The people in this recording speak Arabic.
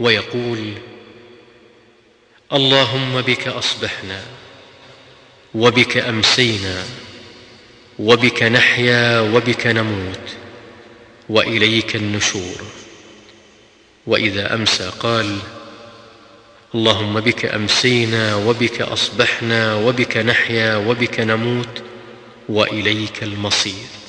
ويقول اللهم بك أصبحنا وبك أمسينا وبك نحيا وبك نموت وإليك النشور. وإذا أمسى قال اللهم بك أمسينا وبك أصبحنا وبك نحيا وبك نموت وإليك المصير.